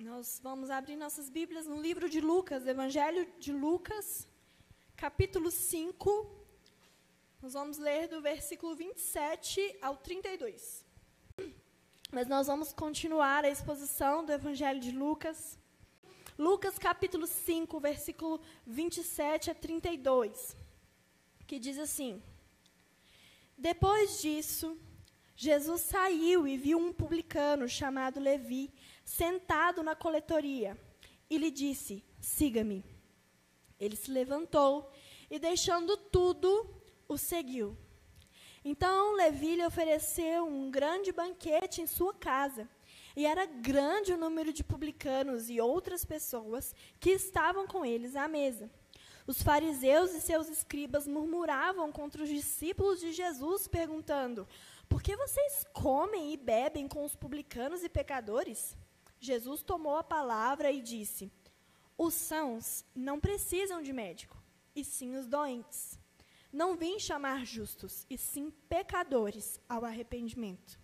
Nós vamos abrir nossas Bíblias no livro de Lucas, Evangelho de Lucas, capítulo 5. Nós vamos ler do versículo 27 ao 32. Mas nós vamos continuar a exposição do Evangelho de Lucas. Lucas, capítulo 5, versículo 27 a 32, que diz assim: Depois disso, Jesus saiu e viu um publicano chamado Levi sentado na coletoria, e lhe disse: Siga-me. Ele se levantou e, deixando tudo, o seguiu. Então Levi lhe ofereceu um grande banquete em sua casa. E era grande o número de publicanos e outras pessoas que estavam com eles à mesa. Os fariseus e seus escribas murmuravam contra os discípulos de Jesus, perguntando: Por que vocês comem e bebem com os publicanos e pecadores? Jesus tomou a palavra e disse: Os sãos não precisam de médico, e sim os doentes. Não vim chamar justos, e sim pecadores ao arrependimento.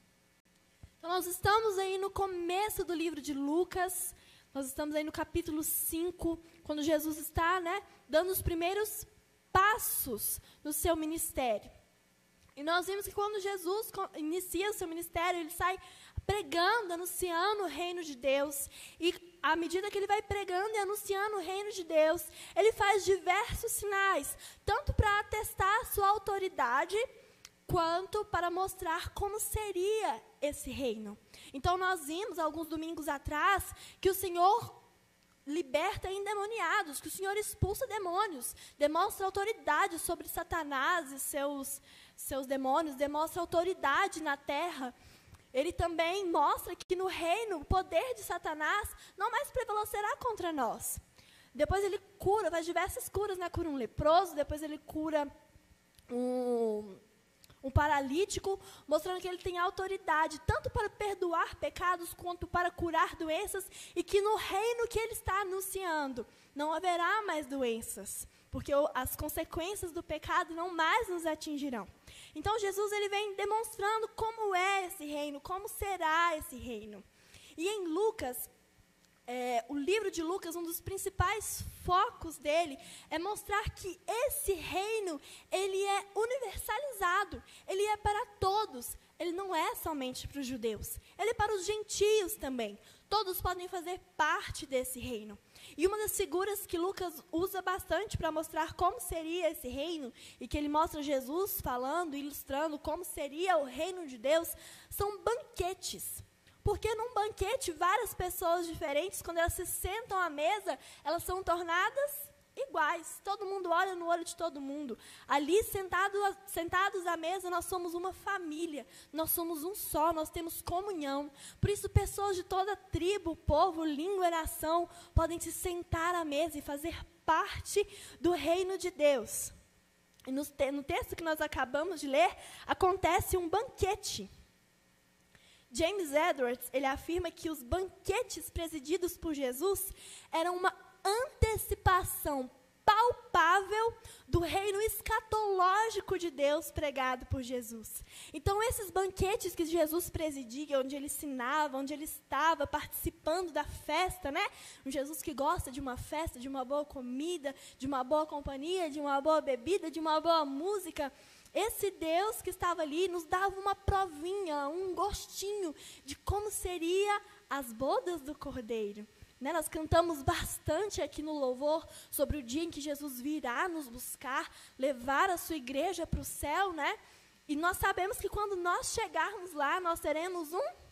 Então, nós estamos aí no começo do livro de Lucas, nós estamos aí no capítulo 5, quando Jesus está né, dando os primeiros passos no seu ministério. E nós vimos que quando Jesus inicia o seu ministério, ele sai pregando, anunciando o reino de Deus. E à medida que ele vai pregando e anunciando o reino de Deus, ele faz diversos sinais, tanto para atestar a sua autoridade, quanto para mostrar como seria esse reino. Então nós vimos alguns domingos atrás que o Senhor liberta endemoniados, que o Senhor expulsa demônios, demonstra autoridade sobre Satanás e seus seus demônios, demonstra autoridade na terra ele também mostra que no reino o poder de Satanás não mais prevalecerá contra nós. Depois ele cura, faz diversas curas, né? Cura um leproso, depois ele cura um, um paralítico, mostrando que ele tem autoridade tanto para perdoar pecados quanto para curar doenças e que no reino que ele está anunciando não haverá mais doenças, porque as consequências do pecado não mais nos atingirão. Então Jesus ele vem demonstrando como é esse reino, como será esse reino. E em Lucas, é, o livro de Lucas, um dos principais focos dele é mostrar que esse reino ele é universalizado, ele é para todos, ele não é somente para os judeus, ele é para os gentios também. Todos podem fazer parte desse reino. E uma das figuras que Lucas usa bastante para mostrar como seria esse reino, e que ele mostra Jesus falando, ilustrando como seria o reino de Deus, são banquetes. Porque num banquete, várias pessoas diferentes, quando elas se sentam à mesa, elas são tornadas iguais. Todo mundo olha no olho de todo mundo. Ali, sentado, sentados à mesa, nós somos uma família. Nós somos um só, nós temos comunhão. Por isso, pessoas de toda tribo, povo, língua e nação podem se sentar à mesa e fazer parte do reino de Deus. E no, no texto que nós acabamos de ler, acontece um banquete. James Edwards, ele afirma que os banquetes presididos por Jesus eram uma antecipação palpável do reino escatológico de Deus pregado por Jesus. Então, esses banquetes que Jesus presidia, onde ele ensinava, onde ele estava participando da festa, né? Um Jesus que gosta de uma festa, de uma boa comida, de uma boa companhia, de uma boa bebida, de uma boa música. Esse Deus que estava ali nos dava uma provinha, um gostinho de como seria as bodas do Cordeiro. Né, nós cantamos bastante aqui no louvor sobre o dia em que Jesus virá nos buscar, levar a sua igreja para o céu, né? E nós sabemos que quando nós chegarmos lá, nós teremos um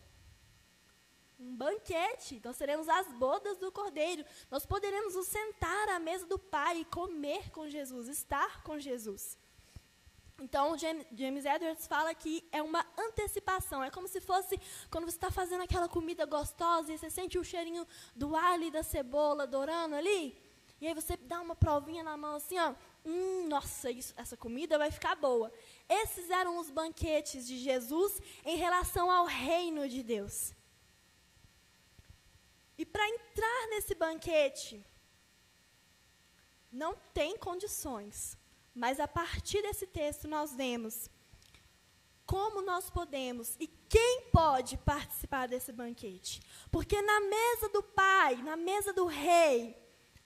um banquete, nós teremos as bodas do Cordeiro. Nós poderemos nos sentar à mesa do Pai e comer com Jesus, estar com Jesus. Então, James Edwards fala que é uma antecipação. É como se fosse quando você está fazendo aquela comida gostosa e você sente o cheirinho do alho e da cebola dourando ali. E aí você dá uma provinha na mão assim, ó. Hum, nossa, isso, essa comida vai ficar boa. Esses eram os banquetes de Jesus em relação ao reino de Deus. E para entrar nesse banquete, não tem condições mas a partir desse texto nós vemos como nós podemos e quem pode participar desse banquete. Porque na mesa do pai, na mesa do rei,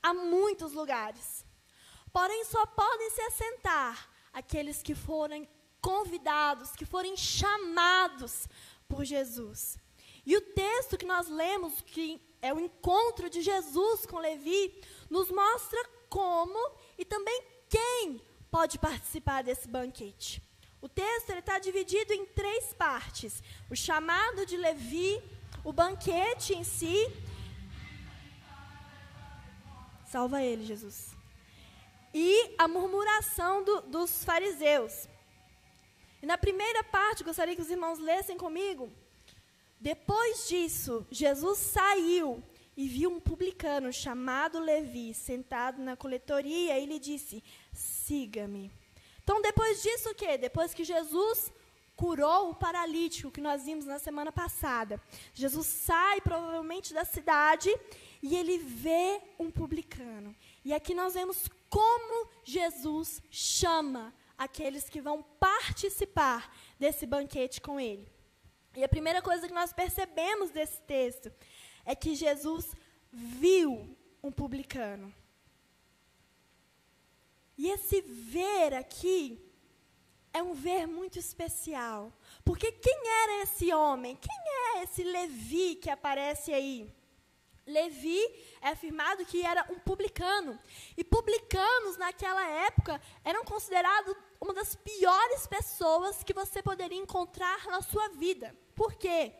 há muitos lugares. Porém, só podem se assentar aqueles que forem convidados, que forem chamados por Jesus. E o texto que nós lemos, que é o encontro de Jesus com Levi, nos mostra como e também quem pode participar desse banquete. O texto está dividido em três partes: o chamado de Levi, o banquete em si. Salva ele, Jesus. E a murmuração do, dos fariseus. E na primeira parte, gostaria que os irmãos lessem comigo. Depois disso, Jesus saiu e viu um publicano chamado Levi sentado na coletoria e lhe disse: Siga-me. Então, depois disso, o quê? Depois que Jesus curou o paralítico que nós vimos na semana passada, Jesus sai provavelmente da cidade e ele vê um publicano. E aqui nós vemos como Jesus chama aqueles que vão participar desse banquete com ele. E a primeira coisa que nós percebemos desse texto é que Jesus viu um publicano. E esse ver aqui é um ver muito especial. Porque quem era esse homem? Quem é esse Levi que aparece aí? Levi é afirmado que era um publicano. E publicanos, naquela época, eram considerados uma das piores pessoas que você poderia encontrar na sua vida. Por quê?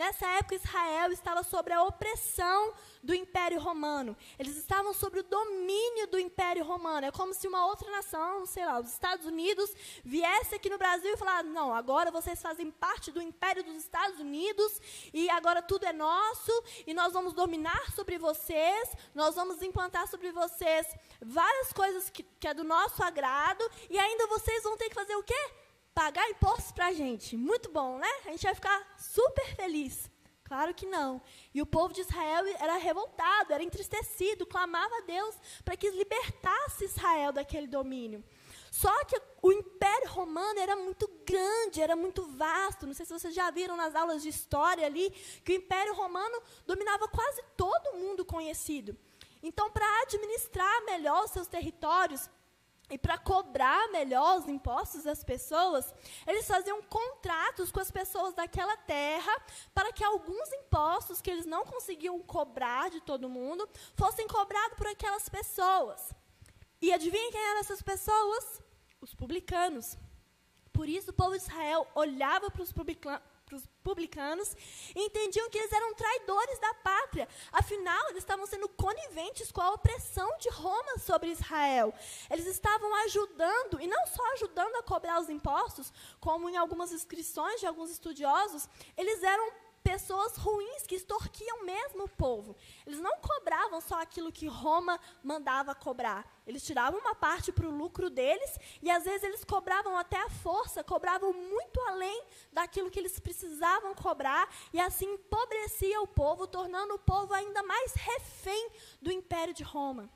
Nessa época, Israel estava sob a opressão do Império Romano. Eles estavam sob o domínio do Império Romano. É como se uma outra nação, sei lá, os Estados Unidos, viesse aqui no Brasil e falasse: não, agora vocês fazem parte do Império dos Estados Unidos e agora tudo é nosso e nós vamos dominar sobre vocês, nós vamos implantar sobre vocês várias coisas que, que é do nosso agrado e ainda vocês vão ter que fazer o quê? Pagar impostos para a gente. Muito bom, né? A gente vai ficar super feliz. Claro que não. E o povo de Israel era revoltado, era entristecido, clamava a Deus para que libertasse Israel daquele domínio. Só que o Império Romano era muito grande, era muito vasto. Não sei se vocês já viram nas aulas de história ali, que o Império Romano dominava quase todo mundo conhecido. Então, para administrar melhor os seus territórios, e para cobrar melhor os impostos das pessoas, eles faziam contratos com as pessoas daquela terra para que alguns impostos que eles não conseguiam cobrar de todo mundo fossem cobrados por aquelas pessoas. E adivinha quem eram essas pessoas? Os publicanos. Por isso o povo de Israel olhava para os publicanos os publicanos entendiam que eles eram traidores da pátria. Afinal, eles estavam sendo coniventes com a opressão de Roma sobre Israel. Eles estavam ajudando, e não só ajudando a cobrar os impostos, como em algumas inscrições de alguns estudiosos, eles eram pessoas ruins que extorquiam mesmo o povo. Eles não cobravam só aquilo que Roma mandava cobrar. Eles tiravam uma parte para o lucro deles e às vezes eles cobravam até a força, cobravam muito além daquilo que eles precisavam cobrar e assim empobrecia o povo, tornando o povo ainda mais refém do império de Roma.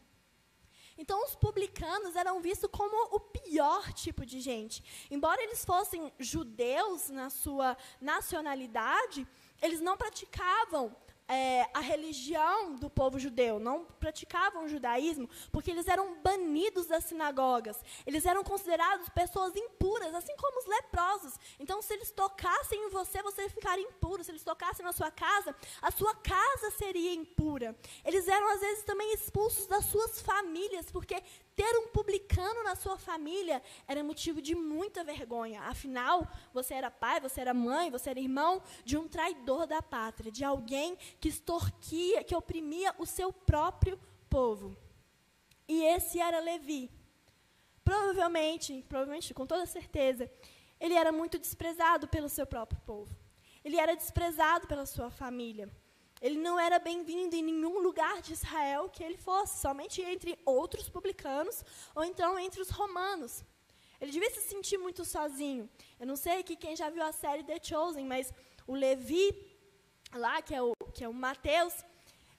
Então, os publicanos eram vistos como o pior tipo de gente. Embora eles fossem judeus na sua nacionalidade, eles não praticavam é, a religião do povo judeu, não praticavam o judaísmo, porque eles eram banidos das sinagogas. Eles eram considerados pessoas impuras, assim como os leprosos. Então, se eles tocassem em você, você ficaria impuro. Se eles tocassem na sua casa, a sua casa seria impura. Eles eram, às vezes, também expulsos das suas famílias, porque ter um publicano na sua família era motivo de muita vergonha. Afinal, você era pai, você era mãe, você era irmão de um traidor da pátria, de alguém que extorquia, que oprimia o seu próprio povo. E esse era Levi. Provavelmente, provavelmente, com toda certeza, ele era muito desprezado pelo seu próprio povo. Ele era desprezado pela sua família. Ele não era bem-vindo em nenhum lugar de Israel que ele fosse, somente entre outros publicanos ou então entre os romanos. Ele devia se sentir muito sozinho. Eu não sei que quem já viu a série The Chosen, mas o Levi, lá, que é o, que é o Mateus,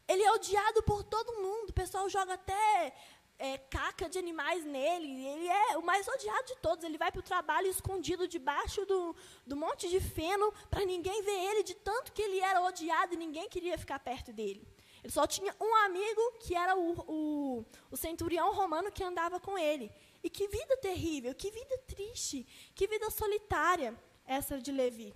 ele é odiado por todo mundo. O pessoal joga até é, caca de animais nele. Ele é o mais odiado de todos. Ele vai para o trabalho escondido debaixo do, do monte de feno para ninguém ver ele, de tanto que ele era odiado e ninguém queria ficar perto dele. Ele só tinha um amigo que era o, o, o centurião romano que andava com ele. E que vida terrível, que vida triste, que vida solitária essa de Levi.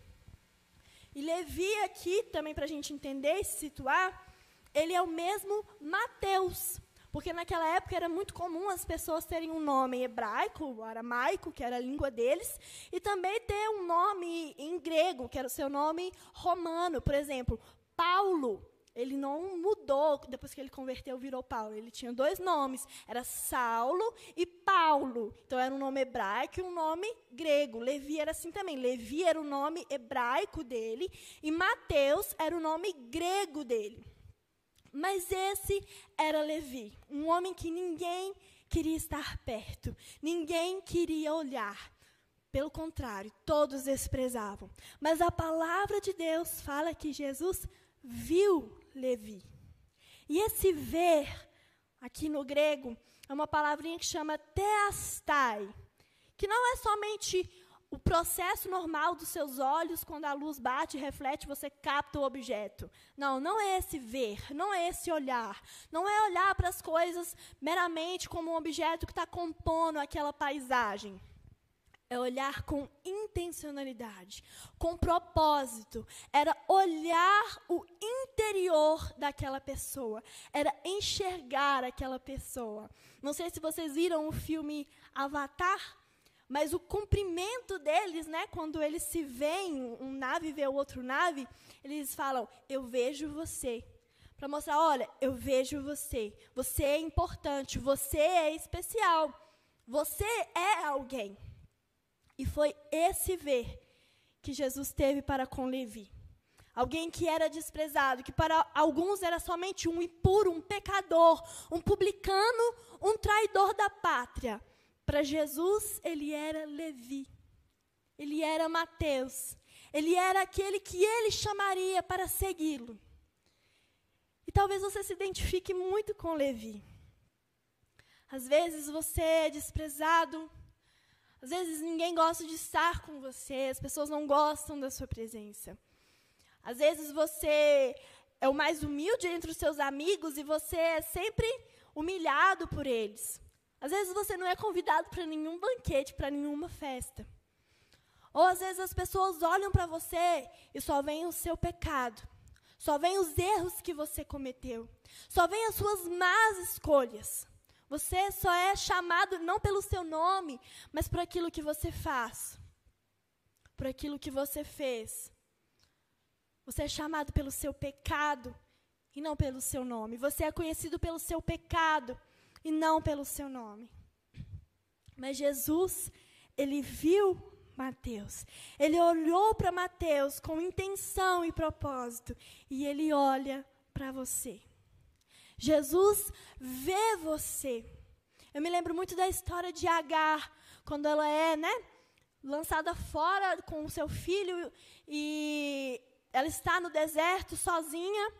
E Levi aqui, também para a gente entender e se situar, ele é o mesmo Mateus. Porque naquela época era muito comum as pessoas terem um nome hebraico, aramaico, que era a língua deles, e também ter um nome em grego, que era o seu nome romano. Por exemplo, Paulo. Ele não mudou depois que ele converteu, virou Paulo. Ele tinha dois nomes, era Saulo e Paulo. Então era um nome hebraico e um nome grego. Levi era assim também. Levi era o nome hebraico dele e Mateus era o nome grego dele. Mas esse era Levi, um homem que ninguém queria estar perto, ninguém queria olhar. Pelo contrário, todos desprezavam. Mas a palavra de Deus fala que Jesus viu Levi. E esse ver, aqui no grego, é uma palavrinha que chama teastai, que não é somente o processo normal dos seus olhos, quando a luz bate e reflete, você capta o objeto. Não, não é esse ver, não é esse olhar. Não é olhar para as coisas meramente como um objeto que está compondo aquela paisagem. É olhar com intencionalidade, com propósito. Era olhar o interior daquela pessoa. Era enxergar aquela pessoa. Não sei se vocês viram o filme Avatar. Mas o cumprimento deles, né, quando eles se veem, um nave vê o outro nave, eles falam: Eu vejo você. Para mostrar: Olha, eu vejo você. Você é importante. Você é especial. Você é alguém. E foi esse ver que Jesus teve para com Levi. Alguém que era desprezado, que para alguns era somente um impuro, um pecador, um publicano, um traidor da pátria. Para Jesus, ele era Levi. Ele era Mateus. Ele era aquele que ele chamaria para segui-lo. E talvez você se identifique muito com Levi. Às vezes você é desprezado. Às vezes ninguém gosta de estar com você. As pessoas não gostam da sua presença. Às vezes você é o mais humilde entre os seus amigos e você é sempre humilhado por eles. Às vezes você não é convidado para nenhum banquete, para nenhuma festa. Ou às vezes as pessoas olham para você e só veem o seu pecado. Só veem os erros que você cometeu. Só veem as suas más escolhas. Você só é chamado não pelo seu nome, mas por aquilo que você faz. Por aquilo que você fez. Você é chamado pelo seu pecado e não pelo seu nome. Você é conhecido pelo seu pecado e não pelo seu nome. Mas Jesus, ele viu Mateus. Ele olhou para Mateus com intenção e propósito e ele olha para você. Jesus vê você. Eu me lembro muito da história de Agar, quando ela é, né, lançada fora com o seu filho e ela está no deserto sozinha.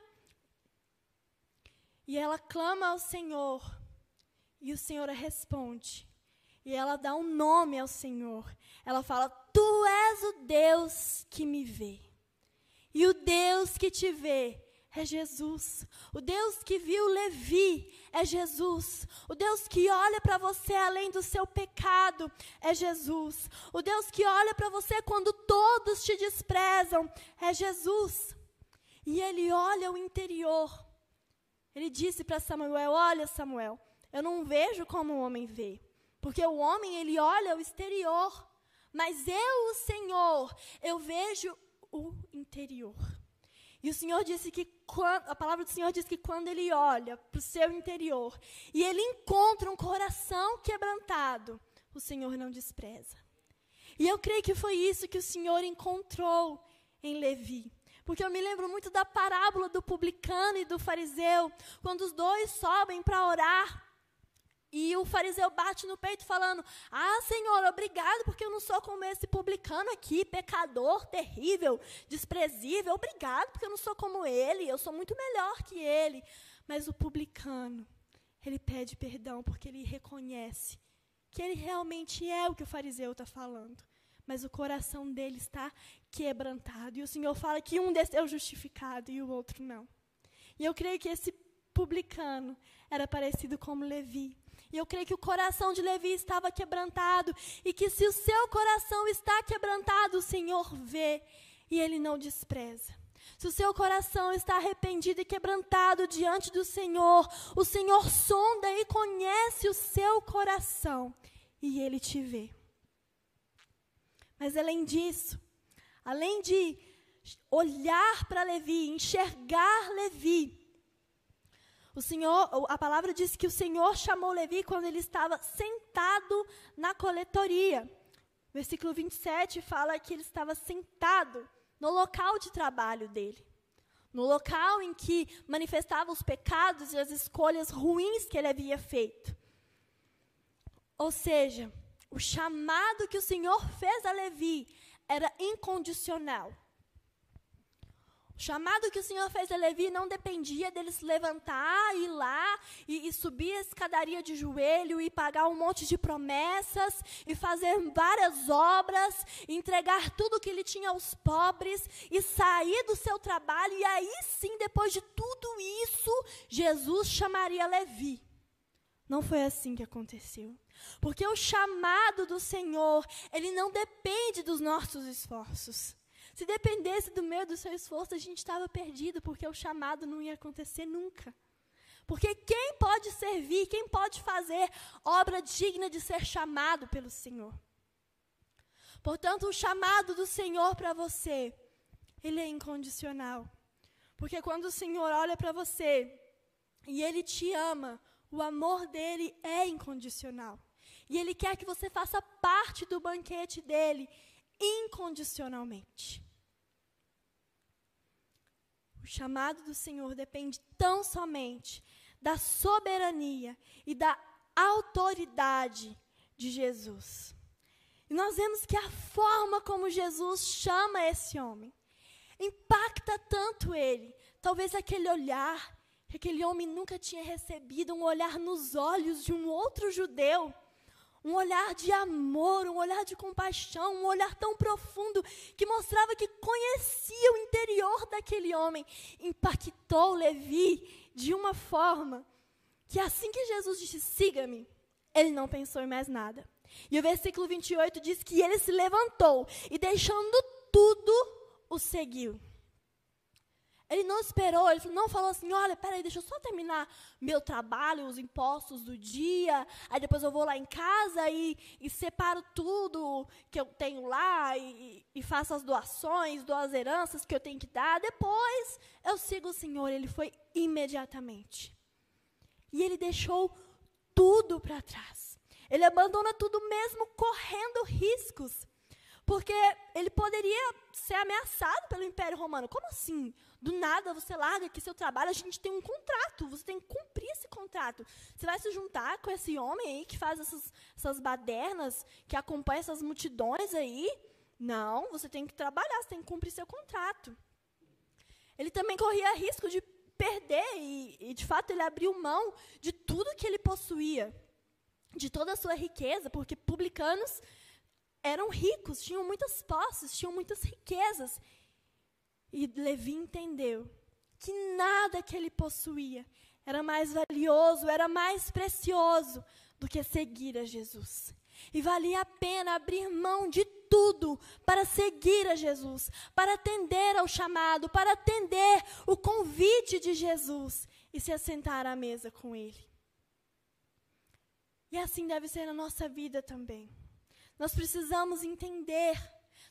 E ela clama ao Senhor e o Senhor responde. E ela dá um nome ao Senhor. Ela fala: Tu és o Deus que me vê. E o Deus que te vê é Jesus. O Deus que viu Levi é Jesus. O Deus que olha para você além do seu pecado é Jesus. O Deus que olha para você quando todos te desprezam é Jesus. E ele olha o interior. Ele disse para Samuel: Olha, Samuel, eu não vejo como o homem vê. Porque o homem, ele olha o exterior. Mas eu, o Senhor, eu vejo o interior. E o Senhor disse que a palavra do Senhor diz que quando ele olha para o seu interior e ele encontra um coração quebrantado, o Senhor não despreza. E eu creio que foi isso que o Senhor encontrou em Levi. Porque eu me lembro muito da parábola do publicano e do fariseu, quando os dois sobem para orar e o fariseu bate no peito falando: Ah, Senhor, obrigado, porque eu não sou como esse publicano aqui, pecador, terrível, desprezível. Obrigado, porque eu não sou como ele, eu sou muito melhor que ele. Mas o publicano, ele pede perdão porque ele reconhece que ele realmente é o que o fariseu está falando. Mas o coração dele está quebrantado. E o Senhor fala que um desceu justificado e o outro não. E eu creio que esse publicano era parecido com Levi. E eu creio que o coração de Levi estava quebrantado. E que se o seu coração está quebrantado, o Senhor vê e ele não despreza. Se o seu coração está arrependido e quebrantado diante do Senhor, o Senhor sonda e conhece o seu coração e ele te vê. Mas além disso, além de olhar para Levi, enxergar Levi, o Senhor, a palavra diz que o Senhor chamou Levi quando ele estava sentado na coletoria. Versículo 27 fala que ele estava sentado no local de trabalho dele, no local em que manifestava os pecados e as escolhas ruins que ele havia feito. Ou seja, o chamado que o Senhor fez a Levi era incondicional. O chamado que o Senhor fez a Levi não dependia dele se levantar, ir lá e, e, subir a escadaria de joelho e pagar um monte de promessas e fazer várias obras, entregar tudo que ele tinha aos pobres e sair do seu trabalho. E aí sim, depois de tudo isso, Jesus chamaria Levi. Não foi assim que aconteceu. Porque o chamado do Senhor, ele não depende dos nossos esforços. Se dependesse do meu, do seu esforço, a gente estava perdido, porque o chamado não ia acontecer nunca. Porque quem pode servir, quem pode fazer obra digna de ser chamado pelo Senhor? Portanto, o chamado do Senhor para você, ele é incondicional. Porque quando o Senhor olha para você e ele te ama, o amor dele é incondicional. E ele quer que você faça parte do banquete dele incondicionalmente. O chamado do Senhor depende tão somente da soberania e da autoridade de Jesus. E nós vemos que a forma como Jesus chama esse homem impacta tanto ele. Talvez aquele olhar que aquele homem nunca tinha recebido, um olhar nos olhos de um outro judeu um olhar de amor, um olhar de compaixão, um olhar tão profundo que mostrava que conhecia o interior daquele homem, impactou Levi de uma forma que assim que Jesus disse: "Siga-me", ele não pensou em mais nada. E o versículo 28 diz que ele se levantou e deixando tudo o seguiu. Ele não esperou, ele não falou assim: olha, peraí, deixa eu só terminar meu trabalho, os impostos do dia, aí depois eu vou lá em casa e, e separo tudo que eu tenho lá e, e faço as doações, dou as heranças que eu tenho que dar, depois eu sigo o Senhor. Ele foi imediatamente. E ele deixou tudo para trás. Ele abandona tudo mesmo correndo riscos. Porque ele poderia ser ameaçado pelo Império Romano. Como assim? Do nada você larga aqui seu trabalho, a gente tem um contrato, você tem que cumprir esse contrato. Você vai se juntar com esse homem aí que faz essas, essas badernas, que acompanha essas multidões aí? Não, você tem que trabalhar, você tem que cumprir seu contrato. Ele também corria risco de perder, e, e de fato ele abriu mão de tudo que ele possuía, de toda a sua riqueza, porque publicanos eram ricos, tinham muitas posses, tinham muitas riquezas. E Levi entendeu que nada que ele possuía era mais valioso, era mais precioso do que seguir a Jesus. E valia a pena abrir mão de tudo para seguir a Jesus, para atender ao chamado, para atender o convite de Jesus e se assentar à mesa com Ele. E assim deve ser na nossa vida também. Nós precisamos entender,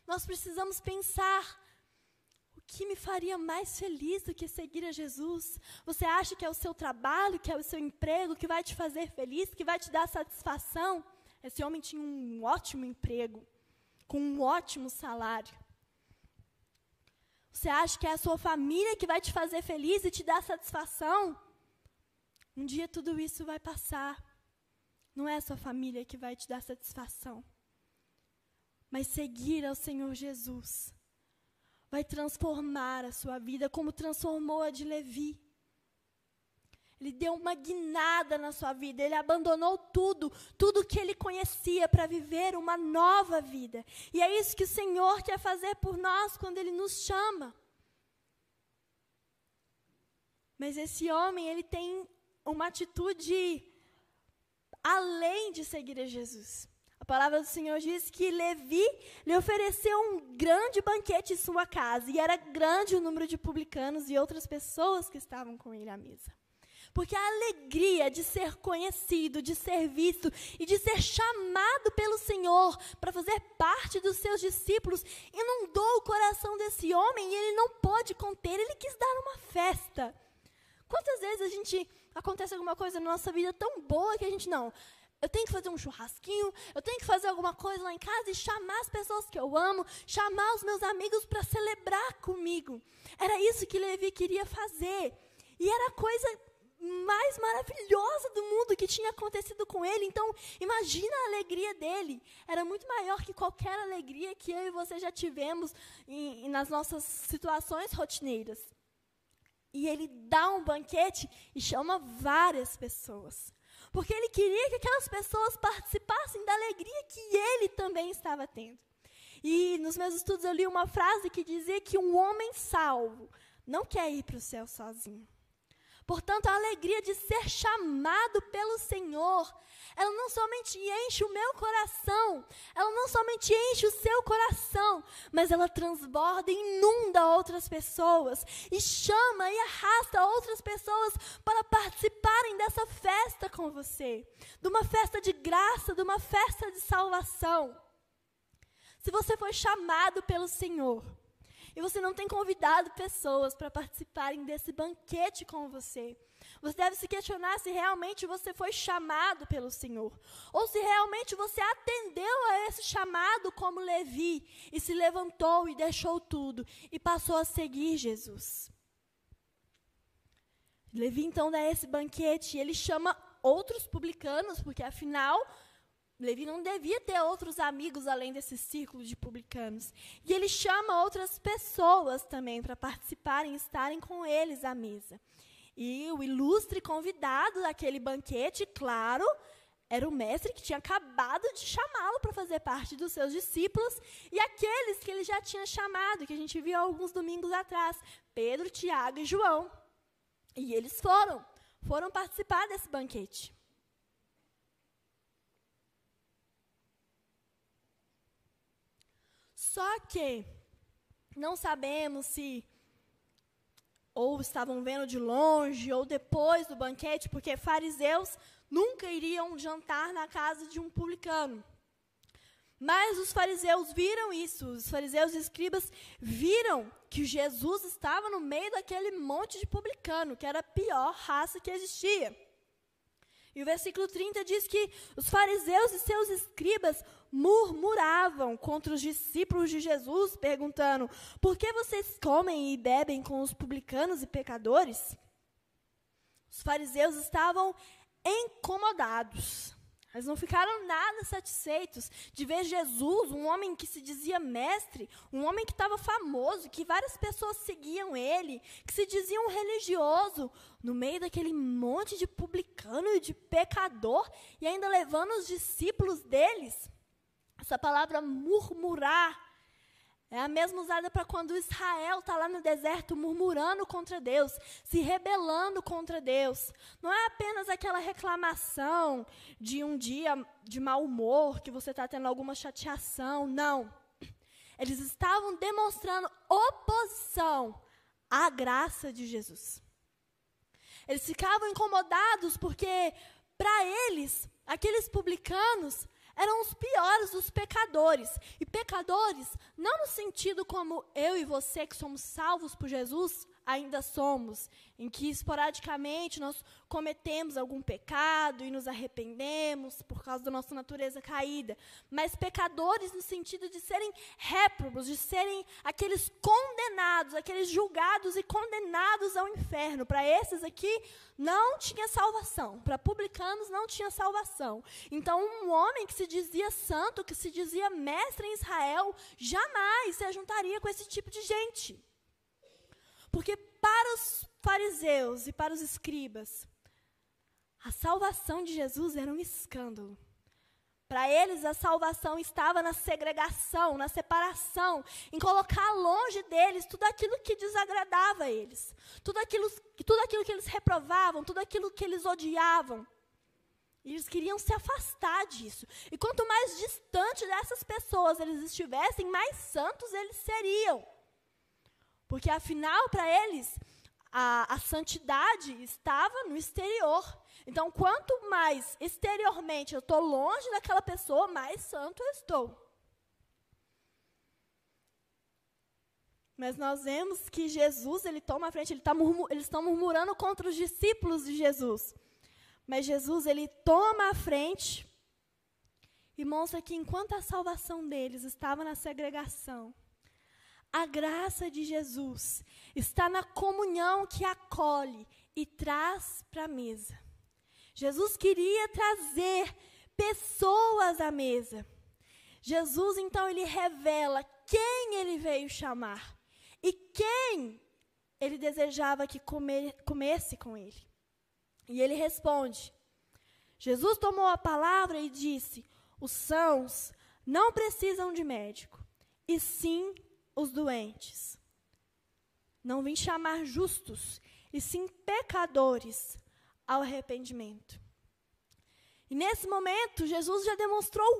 nós precisamos pensar que me faria mais feliz do que seguir a Jesus? Você acha que é o seu trabalho, que é o seu emprego que vai te fazer feliz, que vai te dar satisfação? Esse homem tinha um ótimo emprego, com um ótimo salário. Você acha que é a sua família que vai te fazer feliz e te dar satisfação? Um dia tudo isso vai passar. Não é a sua família que vai te dar satisfação. Mas seguir ao Senhor Jesus vai transformar a sua vida como transformou a de Levi. Ele deu uma guinada na sua vida, ele abandonou tudo, tudo que ele conhecia para viver uma nova vida. E é isso que o Senhor quer fazer por nós quando ele nos chama. Mas esse homem, ele tem uma atitude além de seguir a Jesus. Palavra do Senhor diz que Levi lhe ofereceu um grande banquete em sua casa, e era grande o número de publicanos e outras pessoas que estavam com ele à mesa. Porque a alegria de ser conhecido, de ser visto e de ser chamado pelo Senhor para fazer parte dos seus discípulos inundou o coração desse homem e ele não pôde conter, ele quis dar uma festa. Quantas vezes a gente acontece alguma coisa na nossa vida tão boa que a gente não, eu tenho que fazer um churrasquinho, eu tenho que fazer alguma coisa lá em casa e chamar as pessoas que eu amo, chamar os meus amigos para celebrar comigo. Era isso que Levi queria fazer. E era a coisa mais maravilhosa do mundo que tinha acontecido com ele. Então, imagina a alegria dele. Era muito maior que qualquer alegria que eu e você já tivemos em, nas nossas situações rotineiras. E ele dá um banquete e chama várias pessoas. Porque ele queria que aquelas pessoas participassem da alegria que ele também estava tendo. E nos meus estudos eu li uma frase que dizia que um homem salvo não quer ir para o céu sozinho. Portanto, a alegria de ser chamado pelo Senhor, ela não somente enche o meu coração, ela não somente enche o seu coração, mas ela transborda e inunda outras pessoas e chama e arrasta outras pessoas para participarem dessa festa com você, de uma festa de graça, de uma festa de salvação. Se você foi chamado pelo Senhor, e você não tem convidado pessoas para participarem desse banquete com você. Você deve se questionar se realmente você foi chamado pelo Senhor, ou se realmente você atendeu a esse chamado como Levi e se levantou e deixou tudo e passou a seguir Jesus. Levi então dá esse banquete e ele chama outros publicanos, porque afinal Levi não devia ter outros amigos além desse círculo de publicanos. E ele chama outras pessoas também para participarem, estarem com eles à mesa. E o ilustre convidado daquele banquete, claro, era o mestre que tinha acabado de chamá-lo para fazer parte dos seus discípulos e aqueles que ele já tinha chamado, que a gente viu alguns domingos atrás, Pedro, Tiago e João. E eles foram, foram participar desse banquete. Só que não sabemos se ou estavam vendo de longe ou depois do banquete, porque fariseus nunca iriam jantar na casa de um publicano. Mas os fariseus viram isso, os fariseus e escribas viram que Jesus estava no meio daquele monte de publicano, que era a pior raça que existia. E o versículo 30 diz que os fariseus e seus escribas murmuravam contra os discípulos de Jesus, perguntando: por que vocês comem e bebem com os publicanos e pecadores? Os fariseus estavam incomodados. Eles não ficaram nada satisfeitos de ver Jesus, um homem que se dizia mestre, um homem que estava famoso, que várias pessoas seguiam ele, que se dizia um religioso, no meio daquele monte de publicano e de pecador, e ainda levando os discípulos deles. Essa palavra murmurar é a mesma usada para quando Israel está lá no deserto murmurando contra Deus, se rebelando contra Deus. Não é apenas aquela reclamação de um dia de mau humor, que você está tendo alguma chateação. Não. Eles estavam demonstrando oposição à graça de Jesus. Eles ficavam incomodados porque, para eles, aqueles publicanos eram os piores dos pecadores. E pecadores, não no sentido como eu e você que somos salvos por Jesus, ainda somos, em que esporadicamente nós cometemos algum pecado e nos arrependemos por causa da nossa natureza caída, mas pecadores no sentido de serem réprobos, de serem aqueles condenados, aqueles julgados e condenados ao inferno. Para esses aqui não tinha salvação, para publicanos não tinha salvação. Então, um homem que se dizia santo, que se dizia mestre em Israel, jamais se juntaria com esse tipo de gente. Porque para os fariseus e para os escribas, A salvação de Jesus era um escândalo. Para eles, a salvação estava na segregação, na separação, em colocar longe deles tudo aquilo que desagradava a eles, tudo aquilo, tudo aquilo que eles reprovavam, tudo aquilo que eles odiavam. Eles queriam se afastar disso. E quanto mais distante dessas pessoas eles estivessem, mais santos eles seriam. Porque, afinal, para eles, a, a santidade estava no exterior. Então, quanto mais exteriormente eu estou longe daquela pessoa, mais santo eu estou. Mas nós vemos que Jesus, ele toma a frente, ele tá eles estão murmurando contra os discípulos de Jesus. Mas Jesus, ele toma a frente e mostra que enquanto a salvação deles estava na segregação, a graça de Jesus está na comunhão que acolhe e traz para a mesa. Jesus queria trazer pessoas à mesa. Jesus, então, ele revela quem ele veio chamar e quem ele desejava que comer, comesse com ele. E ele responde: Jesus tomou a palavra e disse: Os sãos não precisam de médico, e sim os doentes. Não vim chamar justos, e sim pecadores ao arrependimento. E nesse momento, Jesus já demonstrou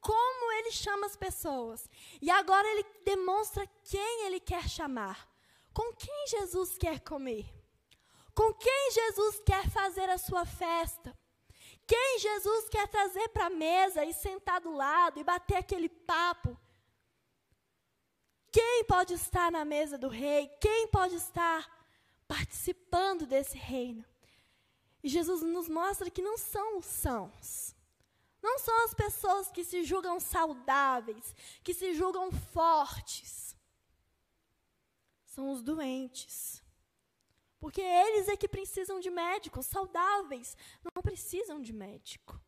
como ele chama as pessoas. E agora ele demonstra quem ele quer chamar. Com quem Jesus quer comer? Com quem Jesus quer fazer a sua festa? Quem Jesus quer trazer para a mesa e sentar do lado e bater aquele papo? Quem pode estar na mesa do rei? Quem pode estar participando desse reino? E Jesus nos mostra que não são os sãos. Não são as pessoas que se julgam saudáveis, que se julgam fortes. São os doentes. Porque eles é que precisam de médicos. Saudáveis não precisam de médico.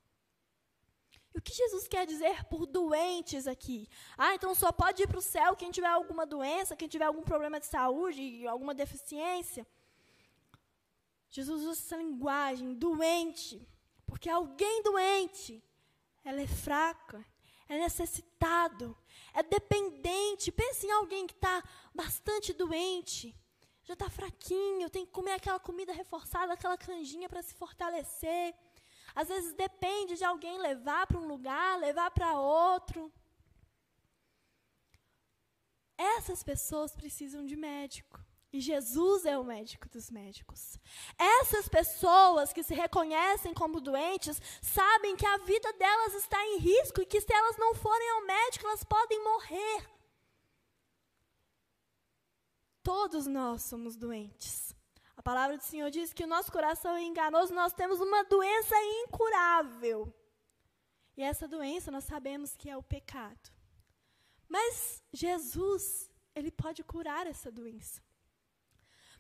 E o que Jesus quer dizer por doentes aqui? Ah, então só pode ir para o céu quem tiver alguma doença, quem tiver algum problema de saúde, alguma deficiência. Jesus usa essa linguagem, doente, porque alguém doente, ela é fraca, é necessitado, é dependente. Pense em alguém que está bastante doente, já está fraquinho, tem que comer aquela comida reforçada, aquela canjinha para se fortalecer. Às vezes depende de alguém levar para um lugar, levar para outro. Essas pessoas precisam de médico. E Jesus é o médico dos médicos. Essas pessoas que se reconhecem como doentes sabem que a vida delas está em risco e que se elas não forem ao médico, elas podem morrer. Todos nós somos doentes. A palavra do Senhor diz que o nosso coração é enganoso, nós temos uma doença incurável. E essa doença nós sabemos que é o pecado. Mas Jesus, ele pode curar essa doença.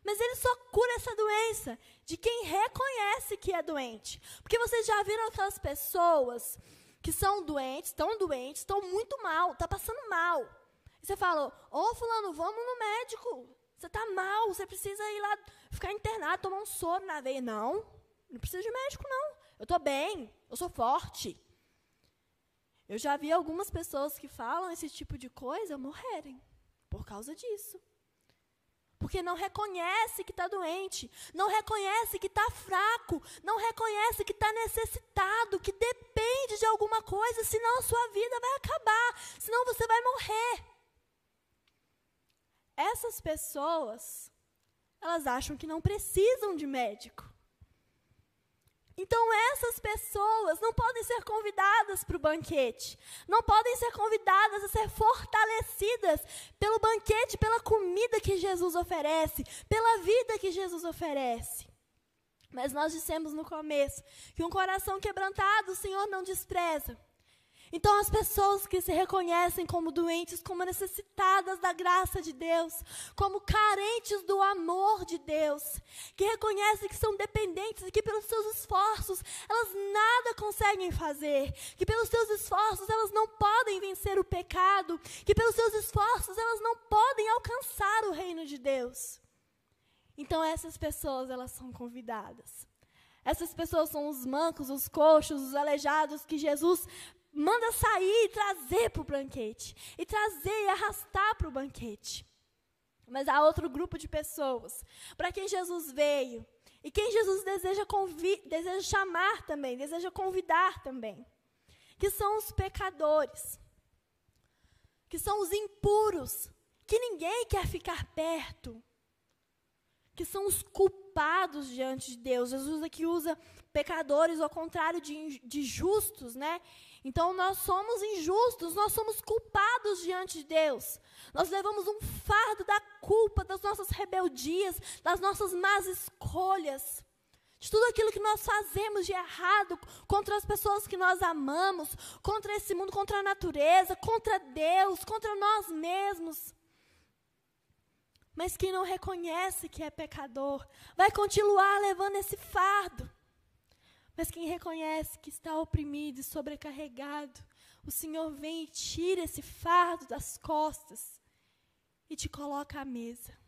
Mas ele só cura essa doença de quem reconhece que é doente. Porque vocês já viram aquelas pessoas que são doentes, estão doentes, estão muito mal, está passando mal. E você fala, ô oh, fulano, vamos no médico. Você está mal, você precisa ir lá, ficar internado, tomar um soro na veia. Não, não preciso de médico, não. Eu estou bem, eu sou forte. Eu já vi algumas pessoas que falam esse tipo de coisa morrerem por causa disso. Porque não reconhece que está doente, não reconhece que está fraco, não reconhece que está necessitado, que depende de alguma coisa, senão a sua vida vai acabar, senão você vai morrer. Essas pessoas, elas acham que não precisam de médico. Então, essas pessoas não podem ser convidadas para o banquete, não podem ser convidadas a ser fortalecidas pelo banquete, pela comida que Jesus oferece, pela vida que Jesus oferece. Mas nós dissemos no começo que um coração quebrantado o Senhor não despreza. Então, as pessoas que se reconhecem como doentes, como necessitadas da graça de Deus, como carentes do amor de Deus, que reconhecem que são dependentes e que pelos seus esforços elas nada conseguem fazer, que pelos seus esforços elas não podem vencer o pecado, que pelos seus esforços elas não podem alcançar o reino de Deus. Então, essas pessoas, elas são convidadas. Essas pessoas são os mancos, os coxos, os aleijados que Jesus manda sair e trazer para o banquete. E trazer e arrastar para o banquete. Mas há outro grupo de pessoas para quem Jesus veio. E quem Jesus deseja, deseja chamar também, deseja convidar também. Que são os pecadores. Que são os impuros. Que ninguém quer ficar perto que são os culpados diante de Deus. Jesus aqui usa pecadores ao contrário de, de justos, né? Então nós somos injustos, nós somos culpados diante de Deus. Nós levamos um fardo da culpa das nossas rebeldias, das nossas más escolhas, de tudo aquilo que nós fazemos de errado contra as pessoas que nós amamos, contra esse mundo, contra a natureza, contra Deus, contra nós mesmos. Mas quem não reconhece que é pecador vai continuar levando esse fardo. Mas quem reconhece que está oprimido e sobrecarregado, o Senhor vem e tira esse fardo das costas e te coloca à mesa.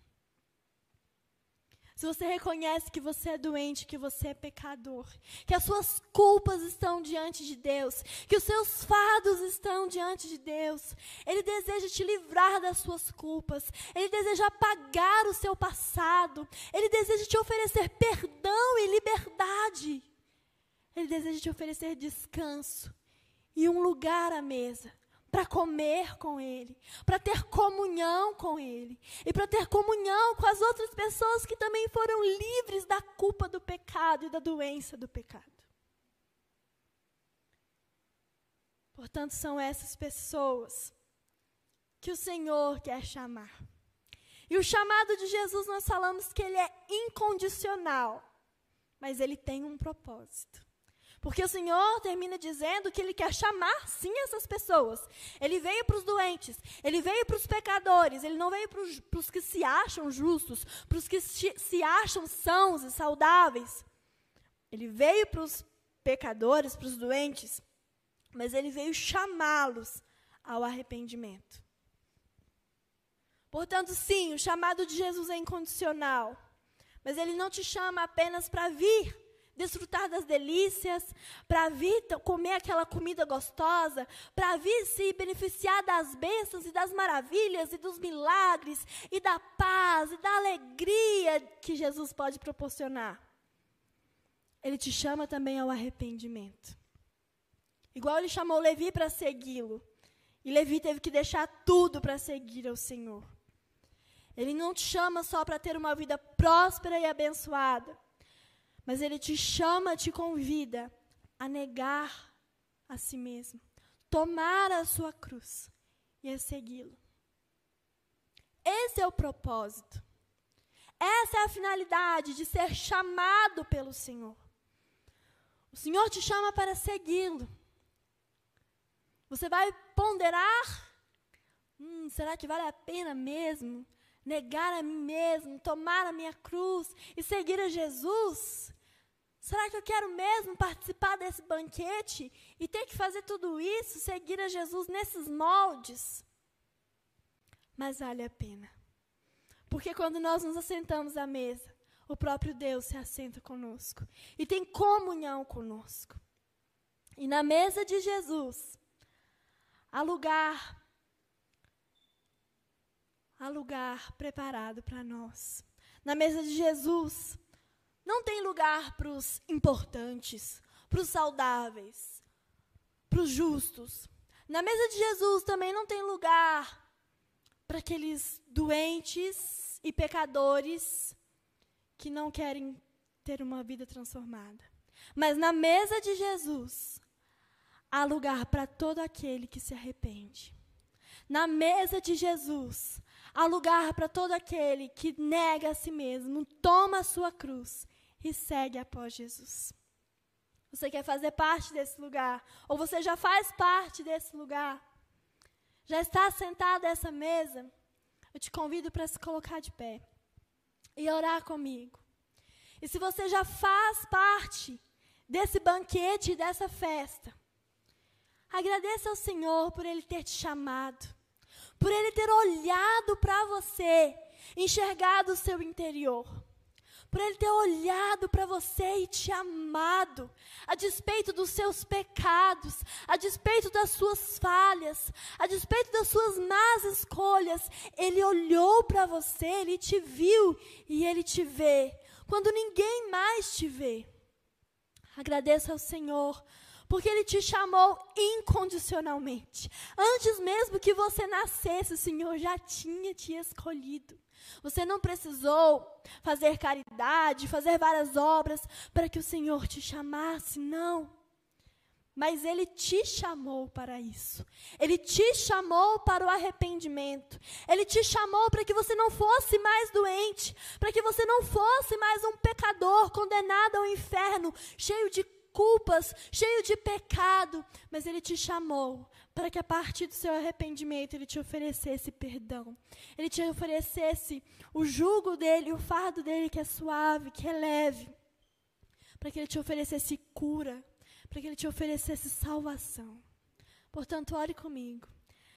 Se você reconhece que você é doente, que você é pecador, que as suas culpas estão diante de Deus, que os seus fardos estão diante de Deus, Ele deseja te livrar das suas culpas, Ele deseja apagar o seu passado, Ele deseja te oferecer perdão e liberdade, Ele deseja te oferecer descanso e um lugar à mesa para comer com Ele, para ter comunhão com Ele e para ter comunhão com as outras pessoas que também foram livres da culpa do pecado e da doença do pecado. Portanto, são essas pessoas que o Senhor quer chamar. E o chamado de Jesus, nós falamos que ele é incondicional, mas ele tem um propósito. Porque o Senhor termina dizendo que Ele quer chamar, sim, essas pessoas. Ele veio para os doentes, Ele veio para os pecadores, Ele não veio para os que se acham justos, para os que se acham sãos e saudáveis. Ele veio para os pecadores, para os doentes, mas Ele veio chamá-los ao arrependimento. Portanto, sim, o chamado de Jesus é incondicional. Mas Ele não te chama apenas para vir desfrutar das delícias, para vir comer aquela comida gostosa, para vir se beneficiar das bênçãos e das maravilhas e dos milagres e da paz e da alegria que Jesus pode proporcionar. Ele te chama também ao arrependimento. Igual ele chamou Levi para segui-lo. E Levi teve que deixar tudo para seguir ao Senhor. Ele não te chama só para ter uma vida próspera e abençoada. Mas ele te chama, te convida a negar a si mesmo, tomar a sua cruz e a segui-lo. Esse é o propósito. Essa é a finalidade de ser chamado pelo Senhor. O Senhor te chama para segui-lo. Você vai ponderar: hum, será que vale a pena mesmo negar a mim mesmo, tomar a minha cruz e seguir a Jesus? Será que eu quero mesmo participar desse banquete e ter que fazer tudo isso, seguir a Jesus nesses moldes? Mas vale a pena. Porque quando nós nos assentamos à mesa, o próprio Deus se assenta conosco e tem comunhão conosco. E na mesa de Jesus, há lugar, há lugar preparado para nós. Na mesa de Jesus, não tem lugar para os importantes, para os saudáveis, para os justos. Na mesa de Jesus também não tem lugar para aqueles doentes e pecadores que não querem ter uma vida transformada. Mas na mesa de Jesus há lugar para todo aquele que se arrepende. Na mesa de Jesus há lugar para todo aquele que nega a si mesmo, toma a sua cruz e segue após Jesus. Você quer fazer parte desse lugar? Ou você já faz parte desse lugar? Já está sentado a essa mesa? Eu te convido para se colocar de pé e orar comigo. E se você já faz parte desse banquete, dessa festa, agradeça ao Senhor por Ele ter te chamado, por Ele ter olhado para você, enxergado o seu interior por Ele ter olhado para você e te amado, a despeito dos seus pecados, a despeito das suas falhas, a despeito das suas más escolhas. Ele olhou para você, Ele te viu e Ele te vê, quando ninguém mais te vê. Agradeça ao Senhor porque Ele te chamou incondicionalmente. Antes mesmo que você nascesse, o Senhor já tinha te escolhido. Você não precisou fazer caridade, fazer várias obras para que o Senhor te chamasse, não. Mas Ele te chamou para isso. Ele te chamou para o arrependimento. Ele te chamou para que você não fosse mais doente, para que você não fosse mais um pecador condenado ao inferno, cheio de culpas, cheio de pecado, mas Ele te chamou para que a partir do seu arrependimento Ele te oferecesse perdão. Ele te oferecesse o jugo dele, o fardo dele que é suave, que é leve. Para que Ele te oferecesse cura, para que Ele te oferecesse salvação. Portanto, ore comigo.